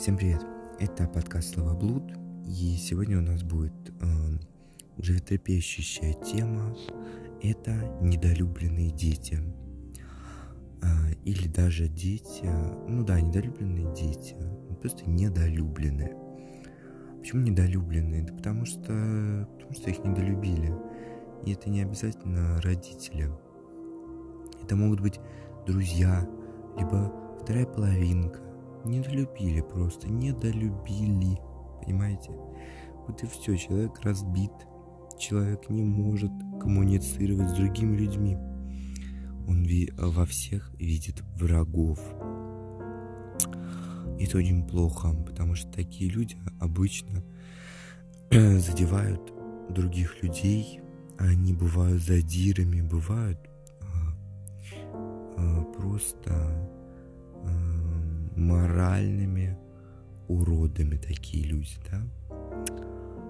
Всем привет! Это подкаст «Слово блуд», и сегодня у нас будет э, животрепещущая тема – это недолюбленные дети. Э, или даже дети, ну да, недолюбленные дети, просто недолюбленные. Почему недолюбленные? Да потому что, потому что их недолюбили. И это не обязательно родители. Это могут быть друзья, либо вторая половинка. Недолюбили просто, недолюбили. Понимаете? Вот и все, человек разбит. Человек не может коммуницировать с другими людьми. Он во всех видит врагов. И это очень плохо, потому что такие люди обычно задевают других людей, они бывают задирами, бывают э, просто э, моральными уродами такие люди, да?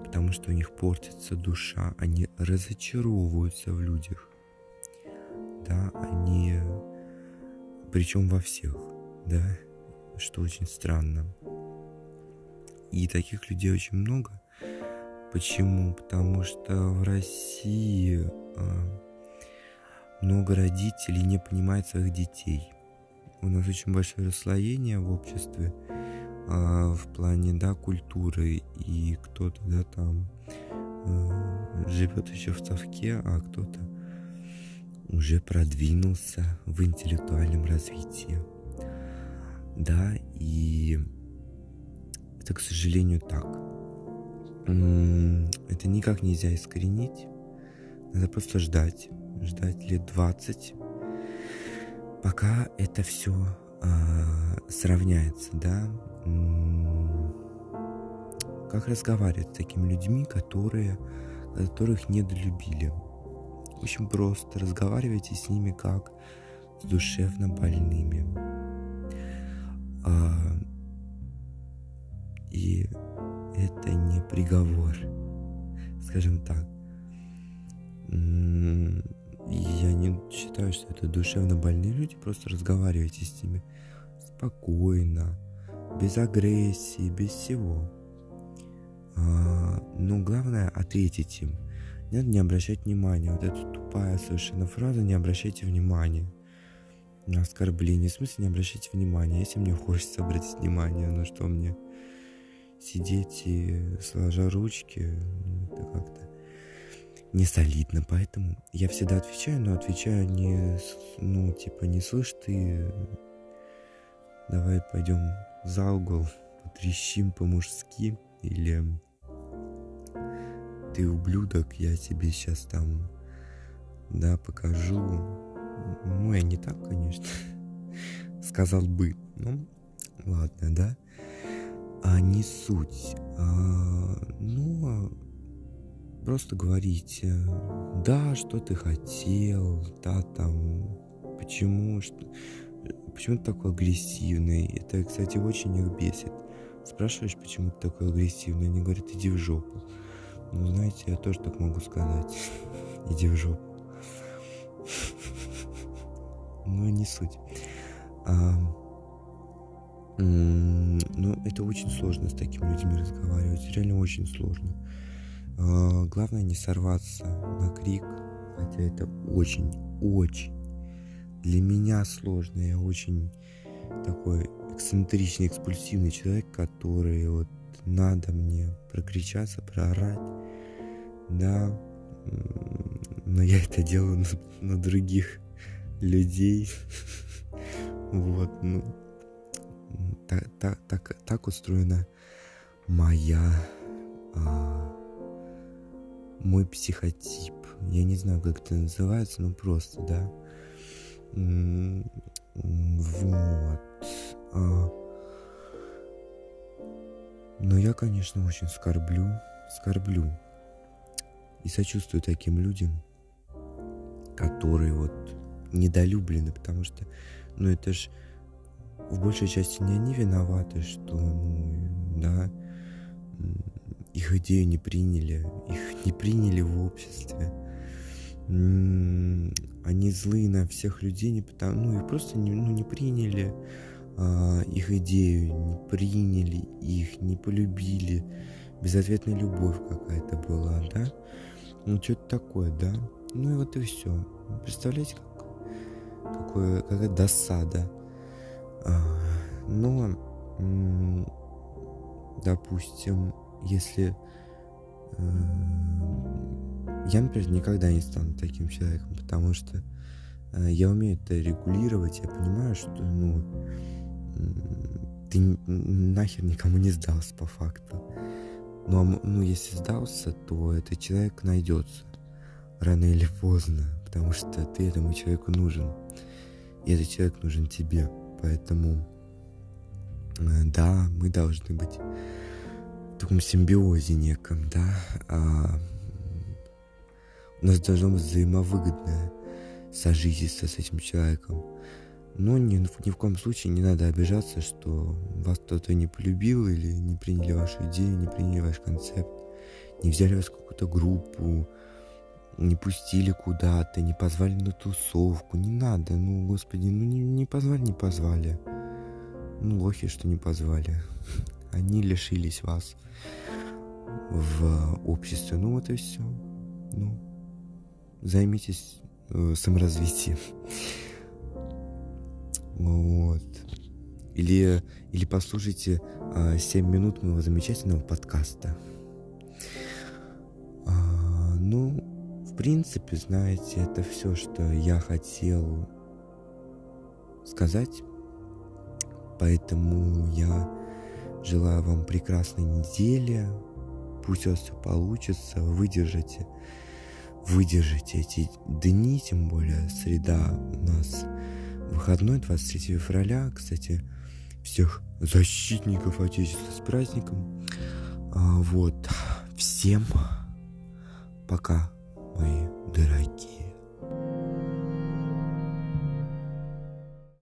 Потому что у них портится душа, они разочаровываются в людях, да, они, причем во всех, да, что очень странно. И таких людей очень много. Почему? Потому что в России э, много родителей не понимают своих детей. У нас очень большое расслоение в обществе э, в плане, да, культуры. И кто-то, да, там э, живет еще в совке, а кто-то уже продвинулся в интеллектуальном развитии. Да, и это, к сожалению, так. Это никак нельзя искоренить. Надо просто ждать. Ждать лет 20, пока это все э, сравняется, да. Как разговаривать с такими людьми, которые, которых недолюбили? Очень просто. Разговаривайте с ними как с душевно больными. А, и это не приговор, скажем так. Я не считаю, что это душевно больные люди, просто разговаривайте с ними спокойно, без агрессии, без всего. А, но главное ответить им. Не надо не обращать внимания. Вот эта тупая совершенно фраза «не обращайте внимания» на оскорбление. В смысле не обращайте внимания? Если мне хочется обратить внимание, ну что мне сидеть и сложа ручки, ну, это как-то не солидно, поэтому я всегда отвечаю, но отвечаю не, ну, типа, не слышь ты, давай пойдем за угол, потрещим по-мужски, или ты ублюдок, я тебе сейчас там, да, покажу. Ну, я не так, конечно, сказал бы, ну, ладно, да, а не суть, а, ну, просто говорить, да, что ты хотел, да, там, почему, что, почему ты такой агрессивный. Это, кстати, очень их бесит. Спрашиваешь, почему ты такой агрессивный, они говорят, иди в жопу. Ну, знаете, я тоже так могу сказать. иди в жопу. Но не суть. А, ну, это очень сложно с такими людьми разговаривать. Реально очень сложно. А, главное не сорваться на крик, хотя это очень, очень для меня сложно. Я очень такой эксцентричный, экспульсивный человек, который вот надо мне прокричаться, проорать, да, но я это делаю на, на других людей, вот, ну, так, так, так устроена моя а, мой психотип. Я не знаю, как это называется, но просто, да. Вот. А. Но я, конечно, очень скорблю, скорблю. И сочувствую таким людям, которые вот недолюблены, потому что, ну, это ж в большей части не они виноваты, что, ну, да, их идею не приняли, их не приняли в обществе. Они злые на всех людей, не потому, ну их просто не, ну, не приняли, э, их идею, не приняли их, не полюбили, безответная любовь какая-то была, да? Ну, что-то такое, да? Ну и вот и все. Представляете, как, какое, какая досада. А, но, допустим, если э, я, например, никогда не стану таким человеком, потому что э, я умею это регулировать, я понимаю, что, ну, ты нахер никому не сдался по факту. Но, ну, ну, если сдался, то этот человек найдется рано или поздно, потому что ты этому человеку нужен. И этот человек нужен тебе. Поэтому, э, да, мы должны быть таком симбиозе неком, да. А у нас должно быть взаимовыгодное сожительство с этим человеком. Но ни, ни в коем случае не надо обижаться, что вас кто-то не полюбил или не приняли вашу идею, не приняли ваш концепт, не взяли вас в какую-то группу, не пустили куда-то, не позвали на тусовку. Не надо, ну, господи, ну не, не позвали, не позвали. Ну, лохи, что не позвали. Они лишились вас в обществе. Ну, вот и все. Ну, займитесь э, саморазвитием. Вот. Или, или послушайте э, 7 минут моего замечательного подкаста. А, ну, в принципе, знаете, это все, что я хотел сказать. Поэтому я желаю вам прекрасной недели. Пусть у вас все получится. Выдержите, выдержите эти дни, тем более среда у нас выходной, 23 февраля. Кстати, всех защитников Отечества с праздником. А, вот. Всем пока, мои дорогие.